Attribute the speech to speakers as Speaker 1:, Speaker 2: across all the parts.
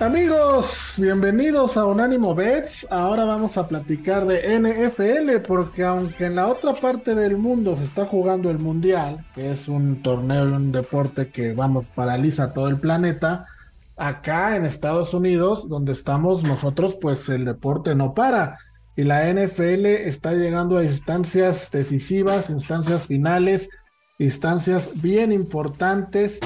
Speaker 1: Amigos, bienvenidos a Unánimo Bets. Ahora vamos a platicar de NFL porque aunque en la otra parte del mundo se está jugando el Mundial, que es un torneo y un deporte que vamos paraliza todo el planeta, acá en Estados Unidos, donde estamos nosotros, pues el deporte no para y la NFL está llegando a instancias decisivas, instancias finales, instancias bien importantes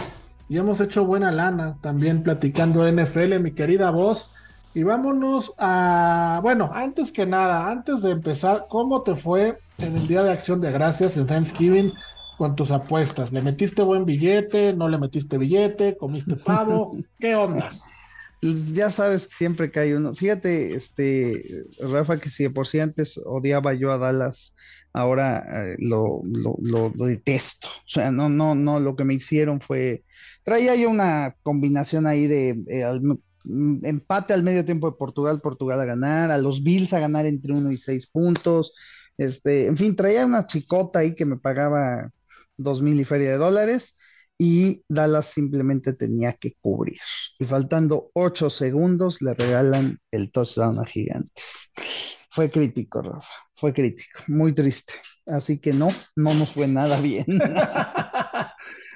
Speaker 1: y hemos hecho buena lana también platicando NFL, mi querida voz. Y vámonos a, bueno, antes que nada, antes de empezar, ¿cómo te fue en el Día de Acción de Gracias en Thanksgiving con tus apuestas? ¿Le metiste buen billete? ¿No le metiste billete? ¿Comiste pavo? ¿Qué onda?
Speaker 2: Pues ya sabes que siempre que hay uno. Fíjate, este, Rafa, que si de por sí antes odiaba yo a Dallas, ahora eh, lo, lo, lo, lo, detesto. O sea, no, no, no, lo que me hicieron fue Traía yo una combinación ahí de eh, mm, empate al medio tiempo de Portugal, Portugal a ganar, a los Bills a ganar entre 1 y 6 puntos. Este, en fin, traía una chicota ahí que me pagaba dos mil y feria de dólares y Dallas simplemente tenía que cubrir. Y faltando 8 segundos le regalan el touchdown a Gigantes. Fue crítico, Rafa, fue crítico, muy triste. Así que no, no nos fue nada bien.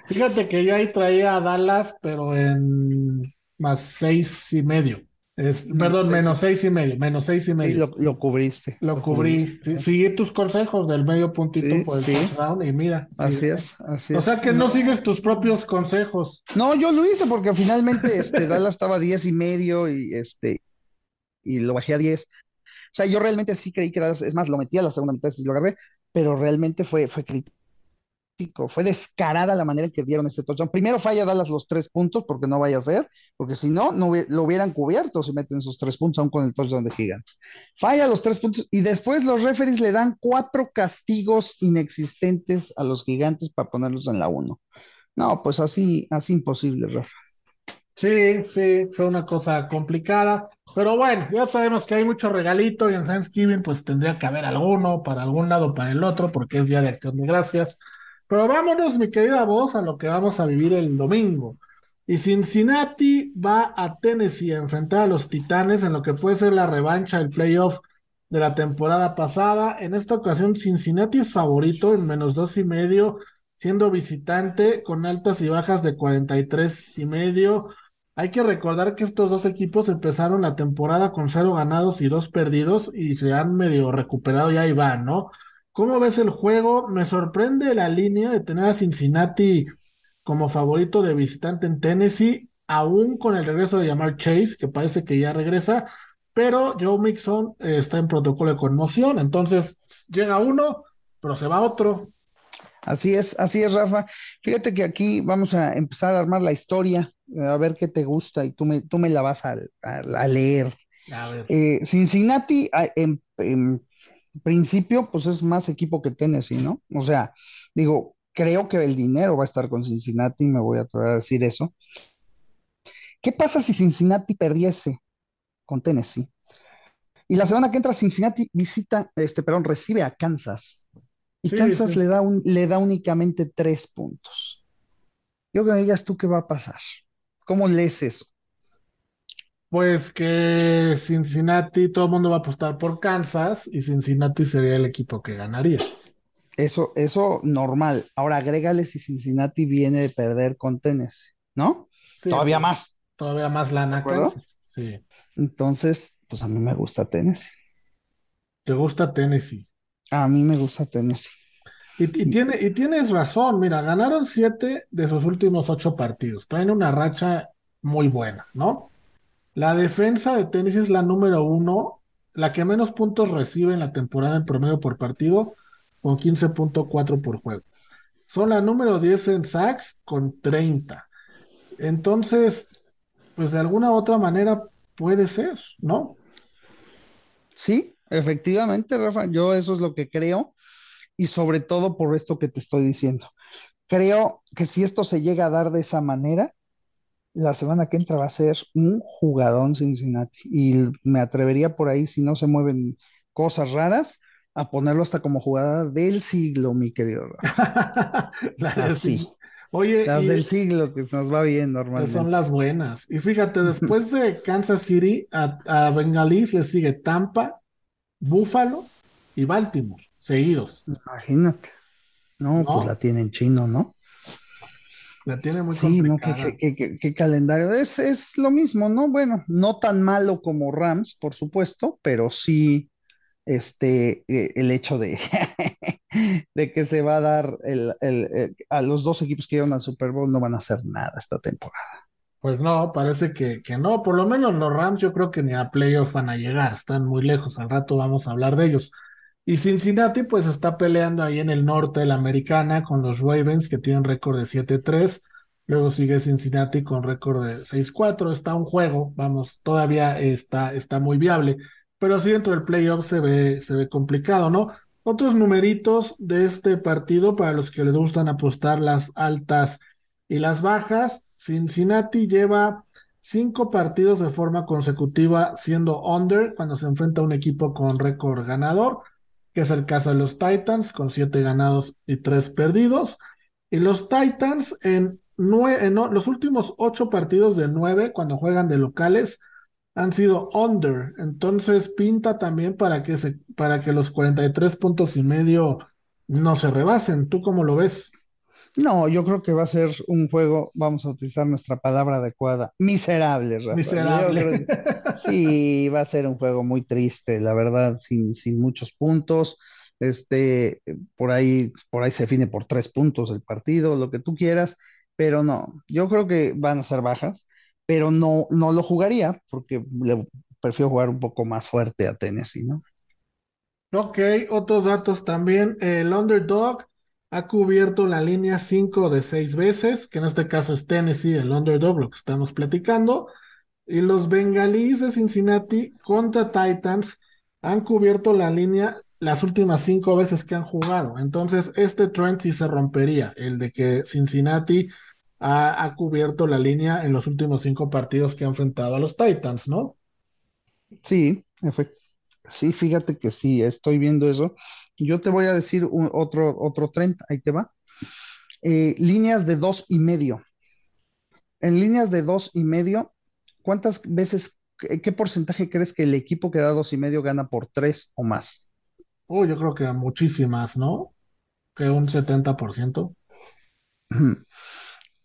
Speaker 1: Fíjate que yo ahí traía a Dallas, pero en más seis y medio. Es, mm, perdón, menos seis y medio, menos seis y medio.
Speaker 2: Y lo, cubriste.
Speaker 1: Lo, cubrí. Seguí tus consejos del medio puntito por el sí. touchdown y mira.
Speaker 2: Así es, así es.
Speaker 1: O sea que no. sigues tus propios consejos.
Speaker 2: No, yo lo hice porque finalmente este, Dallas estaba a diez y medio y este y lo bajé a diez. O sea, yo realmente sí creí que Dallas, es más, lo metí a la segunda mitad y lo agarré, pero realmente fue, fue crítico fue descarada la manera en que dieron este touchdown. Primero falla Dallas los tres puntos, porque no vaya a ser, porque si no, no lo hubieran cubierto si meten esos tres puntos aún con el touchdown de Gigantes. Falla los tres puntos y después los referees le dan cuatro castigos inexistentes a los Gigantes para ponerlos en la uno. No, pues así, así imposible, Rafa.
Speaker 1: Sí, sí, fue una cosa complicada, pero bueno, ya sabemos que hay mucho regalito y en Thanksgiving pues tendría que haber alguno para algún lado, para el otro, porque es Día de Acción de Gracias. Pero vámonos, mi querida voz, a lo que vamos a vivir el domingo. Y Cincinnati va a Tennessee a enfrentar a los Titanes en lo que puede ser la revancha, el playoff de la temporada pasada. En esta ocasión, Cincinnati es favorito en menos dos y medio, siendo visitante con altas y bajas de 43 y medio. Hay que recordar que estos dos equipos empezaron la temporada con cero ganados y dos perdidos y se han medio recuperado y ahí van, ¿no? ¿Cómo ves el juego? Me sorprende la línea de tener a Cincinnati como favorito de visitante en Tennessee, aún con el regreso de llamar Chase, que parece que ya regresa, pero Joe Mixon eh, está en protocolo de conmoción, entonces llega uno, pero se va otro.
Speaker 2: Así es, así es, Rafa. Fíjate que aquí vamos a empezar a armar la historia, eh, a ver qué te gusta y tú me, tú me la vas a, a, leer. A ver. Eh, Cincinnati en, en principio, pues es más equipo que Tennessee, ¿no? O sea, digo, creo que el dinero va a estar con Cincinnati, me voy a atrever a decir eso. ¿Qué pasa si Cincinnati perdiese con Tennessee? Y la semana que entra Cincinnati visita, este, perdón, recibe a Kansas. Y sí, Kansas sí. Le, da un, le da únicamente tres puntos. Yo que me digas tú qué va a pasar. ¿Cómo lees eso?
Speaker 1: Pues que Cincinnati, todo el mundo va a apostar por Kansas y Cincinnati sería el equipo que ganaría.
Speaker 2: Eso, eso normal. Ahora agrégale si Cincinnati viene de perder con Tennessee, ¿no? Sí, todavía más.
Speaker 1: Todavía más lana Kansas. Sí.
Speaker 2: Entonces, pues a mí me gusta Tennessee.
Speaker 1: ¿Te gusta Tennessee?
Speaker 2: A mí me gusta Tennessee.
Speaker 1: Y, y, tiene, y tienes razón, mira, ganaron siete de sus últimos ocho partidos. Traen una racha muy buena, ¿no? La defensa de Tennessee es la número uno, la que menos puntos recibe en la temporada en promedio por partido, con 15.4 por juego. Son la número 10 en sacks con 30. Entonces, pues de alguna u otra manera puede ser, ¿no?
Speaker 2: Sí, Efectivamente, Rafa, yo eso es lo que creo y sobre todo por esto que te estoy diciendo. Creo que si esto se llega a dar de esa manera, la semana que entra va a ser un jugadón Cincinnati y me atrevería por ahí, si no se mueven cosas raras, a ponerlo hasta como jugada del siglo, mi querido. Así. Oye, las del siglo que nos va bien normalmente.
Speaker 1: Son las buenas. Y fíjate, después de Kansas City, a, a Bengalis le sigue Tampa, Buffalo y Baltimore, seguidos.
Speaker 2: Imagínate. No, pues la tienen chino, ¿no?
Speaker 1: La tiene muy Sí,
Speaker 2: no, qué, calendario. Es, es lo mismo, ¿no? Bueno, no tan malo como Rams, por supuesto, pero sí este, eh, el hecho de, de que se va a dar el, a los dos equipos que llevan al Super Bowl no van a hacer nada esta temporada.
Speaker 1: Pues no, parece que, que no. Por lo menos los Rams yo creo que ni a playoffs van a llegar, están muy lejos. Al rato vamos a hablar de ellos. Y Cincinnati pues está peleando ahí en el norte de la americana con los Ravens que tienen récord de 7-3. Luego sigue Cincinnati con récord de 6-4. Está un juego, vamos, todavía está, está muy viable. Pero sí dentro del playoff se ve, se ve complicado, ¿no? Otros numeritos de este partido para los que les gustan apostar las altas y las bajas. Cincinnati lleva cinco partidos de forma consecutiva siendo under cuando se enfrenta a un equipo con récord ganador que es el caso de los Titans, con siete ganados y tres perdidos. Y los Titans en, los últimos ocho partidos de nueve, cuando juegan de locales, han sido under. Entonces pinta también para que, se, para que los 43 puntos y medio no se rebasen. ¿Tú cómo lo ves?
Speaker 2: No, yo creo que va a ser un juego, vamos a utilizar nuestra palabra adecuada, miserable,
Speaker 1: Miserable.
Speaker 2: sí, va a ser un juego muy triste, la verdad, sin, sin muchos puntos. Este, por ahí, por ahí se define por tres puntos el partido, lo que tú quieras, pero no, yo creo que van a ser bajas, pero no, no lo jugaría porque le prefiero jugar un poco más fuerte a Tennessee, ¿no?
Speaker 1: Ok, otros datos también. El underdog ha cubierto la línea 5 de 6 veces, que en este caso es Tennessee, el underdog, lo que estamos platicando. Y los bengalíes de Cincinnati contra Titans han cubierto la línea las últimas cinco veces que han jugado. Entonces, este trend sí se rompería, el de que Cincinnati ha, ha cubierto la línea en los últimos cinco partidos que ha enfrentado a los Titans, ¿no?
Speaker 2: Sí, sí, fíjate que sí, estoy viendo eso. Yo te voy a decir otro, otro trend, ahí te va. Eh, líneas de dos y medio. En líneas de dos y medio, ¿cuántas veces, qué, porcentaje crees que el equipo que da dos y medio gana por tres o más?
Speaker 1: Oh, yo creo que muchísimas, ¿no? Que un 70%.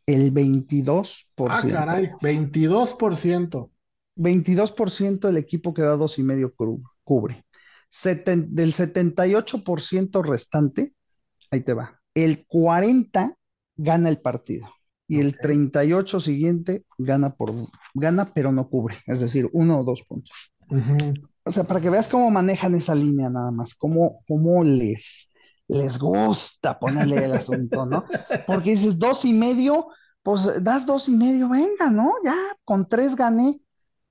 Speaker 2: El 22%.
Speaker 1: Ah, caray, 22%.
Speaker 2: 22% el equipo que da dos y medio cubre del 78% restante, ahí te va, el 40 gana el partido y el 38 siguiente gana por gana pero no cubre, es decir, uno o dos puntos. O sea, para que veas cómo manejan esa línea nada más, cómo, cómo les, les gusta ponerle el asunto, ¿no? Porque dices dos y medio, pues das dos y medio, venga, ¿no? Ya con tres gané.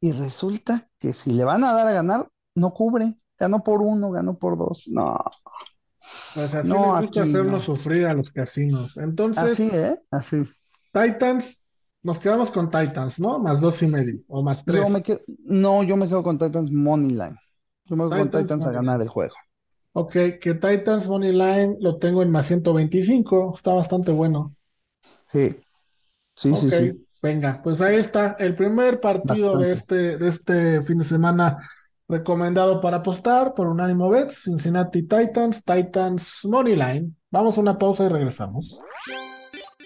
Speaker 2: Y resulta que si le van a dar a ganar, no cubre ganó por uno, ganó por dos. No.
Speaker 1: Pues así no, les gusta hacernos sufrir a los casinos. Entonces,
Speaker 2: así, ¿eh? Así.
Speaker 1: Titans, nos quedamos con Titans, ¿no? Más dos y medio, o más tres.
Speaker 2: no, yo me quedo con Titans Money Line. Yo me quedo con Titans a ganar el juego.
Speaker 1: Ok, que Titans Money Line lo tengo en más 125, está bastante bueno.
Speaker 2: Sí, sí, sí, sí.
Speaker 1: Venga, pues ahí está, el primer partido de este, de este fin de semana Recomendado para apostar por Unánimo Bets, Cincinnati Titans, Titans Moneyline. Vamos a una pausa y regresamos.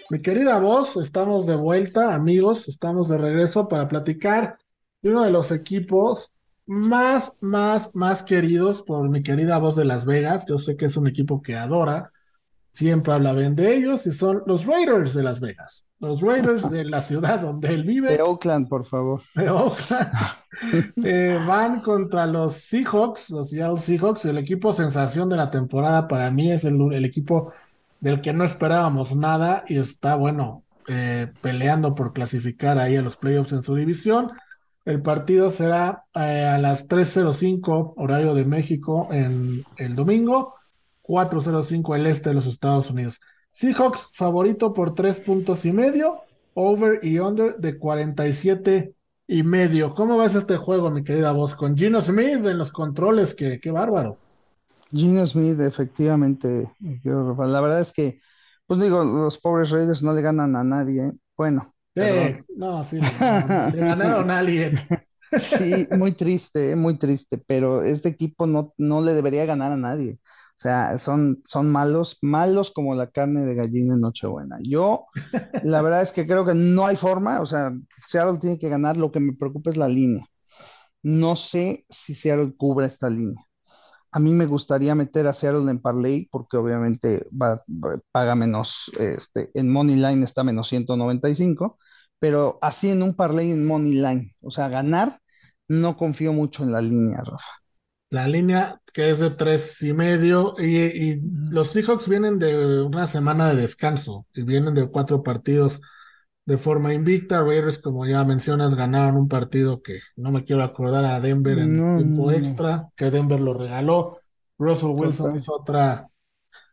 Speaker 1: Mi querida voz, estamos de vuelta, amigos, estamos de regreso para platicar de uno de los equipos más, más, más queridos por mi querida voz de Las Vegas. Yo sé que es un equipo que adora, siempre habla bien de ellos y son los Raiders de Las Vegas. Los Raiders de la ciudad donde él vive.
Speaker 2: De Oakland, por favor.
Speaker 1: De Oakland. Eh, van contra los Seahawks, los Seattle Seahawks, el equipo sensación de la temporada para mí es el, equipo del que no esperábamos nada y está, bueno, eh, peleando por clasificar ahí a los playoffs en su división. El partido será eh, a las 3.05 horario de México en el domingo, 4.05 el este de los Estados Unidos. Seahawks favorito por tres puntos y medio, over y under de 47 y medio. ¿Cómo ves este juego, mi querida voz? Con Gino Smith en los controles, que qué bárbaro.
Speaker 2: Gino Smith, efectivamente, la verdad es que, pues digo, los pobres Raiders no le ganan a nadie. Bueno,
Speaker 1: no, sí, le ganaron a alguien.
Speaker 2: Sí, muy triste, muy triste, pero este equipo no, no le debería ganar a nadie. O sea, son, son malos, malos como la carne de gallina en Nochebuena. Yo, la verdad es que creo que no hay forma, o sea, Seattle tiene que ganar, lo que me preocupa es la línea. No sé si Seattle cubre esta línea. A mí me gustaría meter a Seattle en parlay porque obviamente va, paga menos, este, en Money Line está menos 195, pero así en un parlay en Money Line, o sea, ganar, no confío mucho en la línea, Rafa.
Speaker 1: La línea que es de tres y medio y, los Seahawks vienen de una semana de descanso y vienen de cuatro partidos de forma invicta. Raiders, como ya mencionas, ganaron un partido que no me quiero acordar a Denver en tiempo extra, que Denver lo regaló. Russell Wilson hizo otra,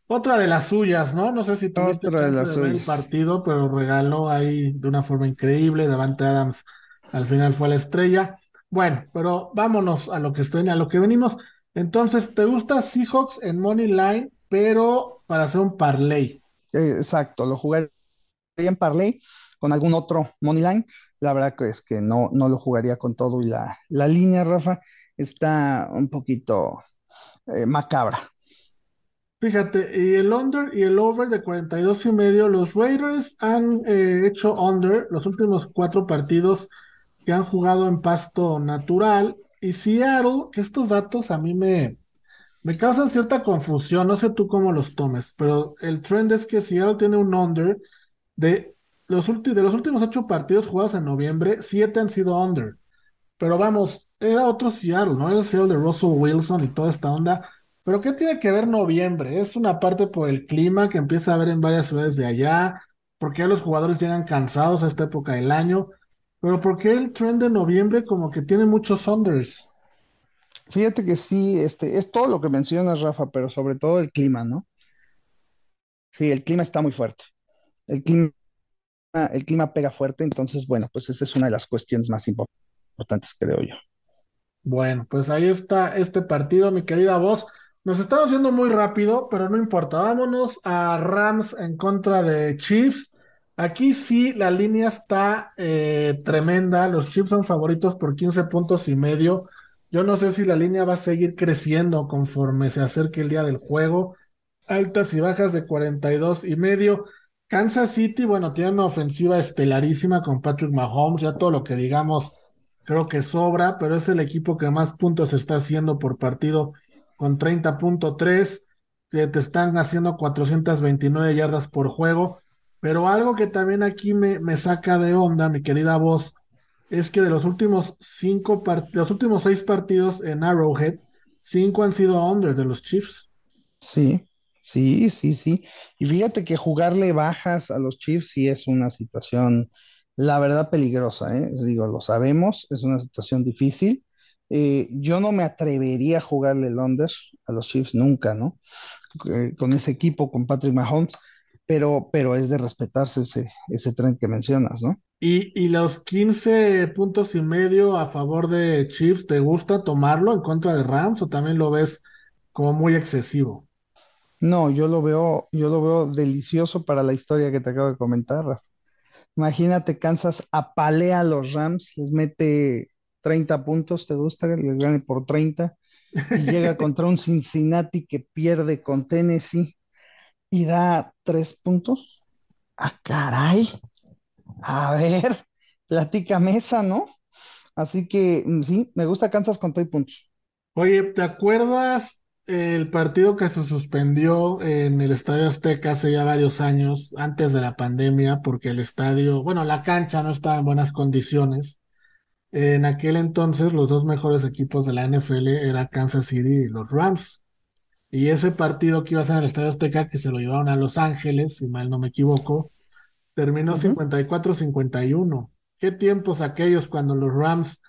Speaker 1: otra de las suyas, ¿no? No sé si tuviste
Speaker 2: otra de, las ver
Speaker 1: el partido, pero regaló ahí de una forma increíble. Davante Adams al final fue la estrella. Bueno, pero vámonos a lo que estoy, a lo que venimos. Entonces, ¿te gusta Seahawks en Money Line, pero para hacer un parlay?
Speaker 2: exacto, lo jugaría en parlay con algún otro money line. La verdad que es que no, no lo jugaría con todo y la, la línea, Rafa, está un poquito eh, macabra.
Speaker 1: Fíjate, y el under y el over de 42 y medio, los Raiders han eh, hecho under los últimos cuatro partidos que han jugado en pasto natural. Y Seattle, que estos datos a mí me, me causan cierta confusión, no sé tú cómo los tomes, pero el trend es que Seattle tiene un under de los, de los últimos ocho partidos jugados en noviembre, siete han sido under. Pero vamos, era otro Seattle, ¿no? Era el Seattle de Russell Wilson y toda esta onda. Pero ¿qué tiene que ver noviembre? Es una parte por el clima que empieza a haber en varias ciudades de allá, porque ya los jugadores llegan cansados a esta época del año. Pero ¿por qué el trend de noviembre como que tiene muchos unders?
Speaker 2: Fíjate que sí, este, es todo lo que mencionas, Rafa, pero sobre todo el clima, ¿no? Sí, el clima está muy fuerte. El clima el clima pega fuerte, entonces, bueno, pues esa es una de las cuestiones más importantes, creo yo.
Speaker 1: Bueno, pues ahí está este partido, mi querida voz. Nos estamos yendo muy rápido, pero no importa. Vámonos a Rams en contra de Chiefs. Aquí sí, la línea está eh, tremenda. Los Chiefs son favoritos por 15 puntos y medio. Yo no sé si la línea va a seguir creciendo conforme se acerque el día del juego. Altas y bajas de 42 y medio. Kansas City, bueno, tiene una ofensiva estelarísima con Patrick Mahomes, ya todo lo que digamos creo que sobra, pero es el equipo que más puntos está haciendo por partido con 30.3, que te están haciendo 429 yardas por juego, pero algo que también aquí me, me saca de onda, mi querida voz, es que de los últimos cinco los últimos seis partidos en Arrowhead, cinco han sido under de los Chiefs.
Speaker 2: Sí, Sí, sí, sí. Y fíjate que jugarle bajas a los Chiefs sí es una situación, la verdad, peligrosa, ¿eh? Digo, lo sabemos, es una situación difícil. Eh, yo no me atrevería a jugarle el under a los Chiefs nunca, ¿no? Eh, con ese equipo, con Patrick Mahomes, pero, pero es de respetarse ese, ese tren que mencionas, ¿no?
Speaker 1: Y, y los 15 puntos y medio a favor de Chiefs, ¿te gusta tomarlo en contra de Rams o también lo ves como muy excesivo?
Speaker 2: No, yo lo veo, yo lo veo delicioso para la historia que te acabo de comentar, Rafa. Imagínate, Kansas apalea a los Rams, les mete 30 puntos, ¿te gusta? Les gane por 30 y llega contra un Cincinnati que pierde con Tennessee y da 3 puntos. Ah, caray. A ver, platica mesa, ¿no? Así que mm, sí, me gusta Kansas con todo y puntos.
Speaker 1: Oye, ¿te acuerdas el partido que se suspendió en el Estadio Azteca hace ya varios años, antes de la pandemia, porque el estadio, bueno, la cancha no estaba en buenas condiciones. En aquel entonces, los dos mejores equipos de la NFL era Kansas City y los Rams. Y ese partido que iba a ser en el Estadio Azteca, que se lo llevaron a Los Ángeles, si mal no me equivoco, terminó 54-51. ¿Qué tiempos aquellos cuando los Rams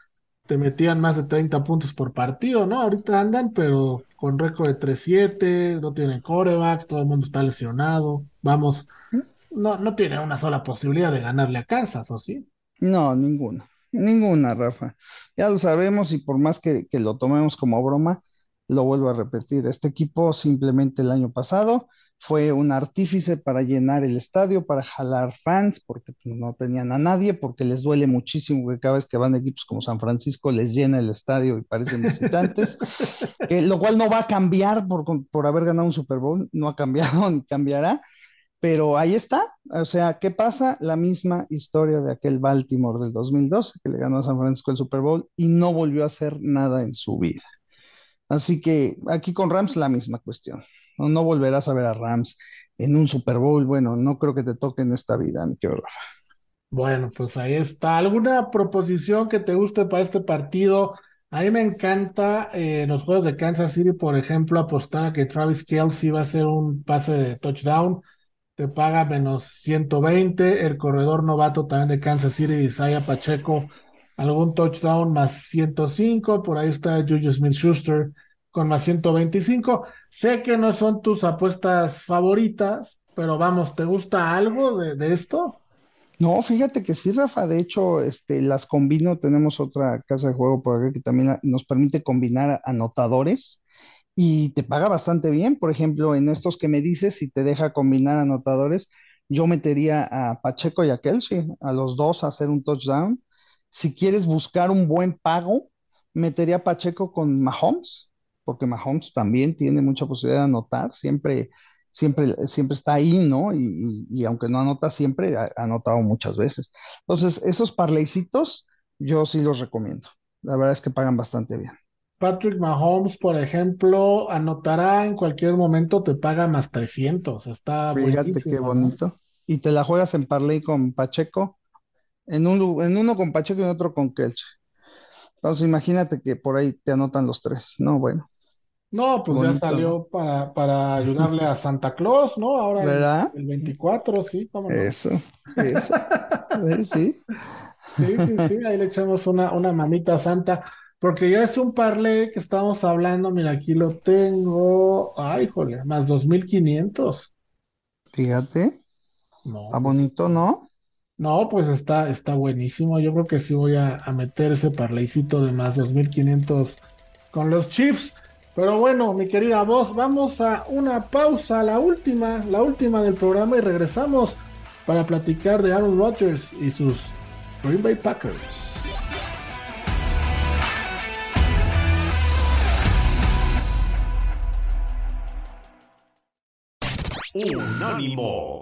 Speaker 1: te metían más de 30 puntos por partido, ¿no? Ahorita andan, pero con récord de 3-7, no tienen coreback, todo el mundo está lesionado. Vamos, no, no tiene una sola posibilidad de ganarle a Kansas, ¿o sí?
Speaker 2: No, ninguna. Ninguna, Rafa. Ya lo sabemos y por más que, que lo tomemos como broma, lo vuelvo a repetir. Este equipo simplemente el año pasado fue un artífice para llenar el estadio, para jalar fans, porque no tenían a nadie, porque les duele muchísimo que cada vez que van equipos como San Francisco les llena el estadio y parecen visitantes, lo cual no va a cambiar por, por haber ganado un Super Bowl, no ha cambiado ni cambiará, pero ahí está, o sea, ¿qué pasa? La misma historia de aquel Baltimore del 2012 que le ganó a San Francisco el Super Bowl y no volvió a hacer nada en su vida. Así que aquí con Rams la misma cuestión. No, volverás a ver a Rams en un Super Bowl. Bueno, no creo que te toque en esta vida, mi querido Rafa.
Speaker 1: Bueno, pues ahí está. ¿Alguna proposición que te guste para este partido? A mí me encanta eh, en los juegos de Kansas City, por ejemplo, apostar a que Travis Kelsey va a hacer un pase de touchdown. Te paga menos 120. El corredor novato también de Kansas City, Isaiah Pacheco, algún touchdown más 105. Por ahí está Juju Smith Schuster con más 125. Sé que no son tus apuestas favoritas, pero vamos, ¿te gusta algo de, esto?
Speaker 2: No, fíjate que sí, Rafa. De hecho, este, las combino. Tenemos otra casa de juego por acá que también nos permite combinar anotadores y te paga bastante bien. Por ejemplo, en estos que me dices, si te deja combinar anotadores, yo metería a Pacheco y a Kelsey, a los dos a hacer un touchdown. Si quieres buscar un buen pago, metería a Pacheco con Mahomes porque Mahomes también tiene mucha posibilidad de anotar, siempre, siempre, siempre está ahí, ¿no? Y, aunque no anota siempre, ha, anotado muchas veces. Entonces, esos parleycitos, yo sí los recomiendo. La verdad es que pagan bastante bien.
Speaker 1: Patrick Mahomes, por ejemplo, anotará en cualquier momento, te paga más 300. Está
Speaker 2: Fíjate qué bonito. Y te la juegas en parlay con Pacheco, en, un, en uno con Pacheco y en otro con Kelch. Entonces, imagínate que por ahí te anotan los tres. No, bueno.
Speaker 1: No, pues ya salió para, para ayudarle a Santa Claus, ¿no? Ahora el, 24, sí,
Speaker 2: cómo no. Eso, eso.
Speaker 1: sí. Sí, sí, sí, ahí le echamos una, una mamita santa, porque ya es un parlé que estamos hablando, mira, aquí lo tengo, ay, jole, más 2.500.
Speaker 2: Fíjate. No. Está bonito, ¿no?
Speaker 1: No, pues está, está buenísimo. Yo creo que sí voy a, a meter ese parleycito de más 2.500 con los Chiefs. Pero bueno, mi querida voz, vamos a una pausa, la última, la última del programa y regresamos para platicar de Aaron Rodgers y sus Green Bay Packers.
Speaker 3: Unánimo,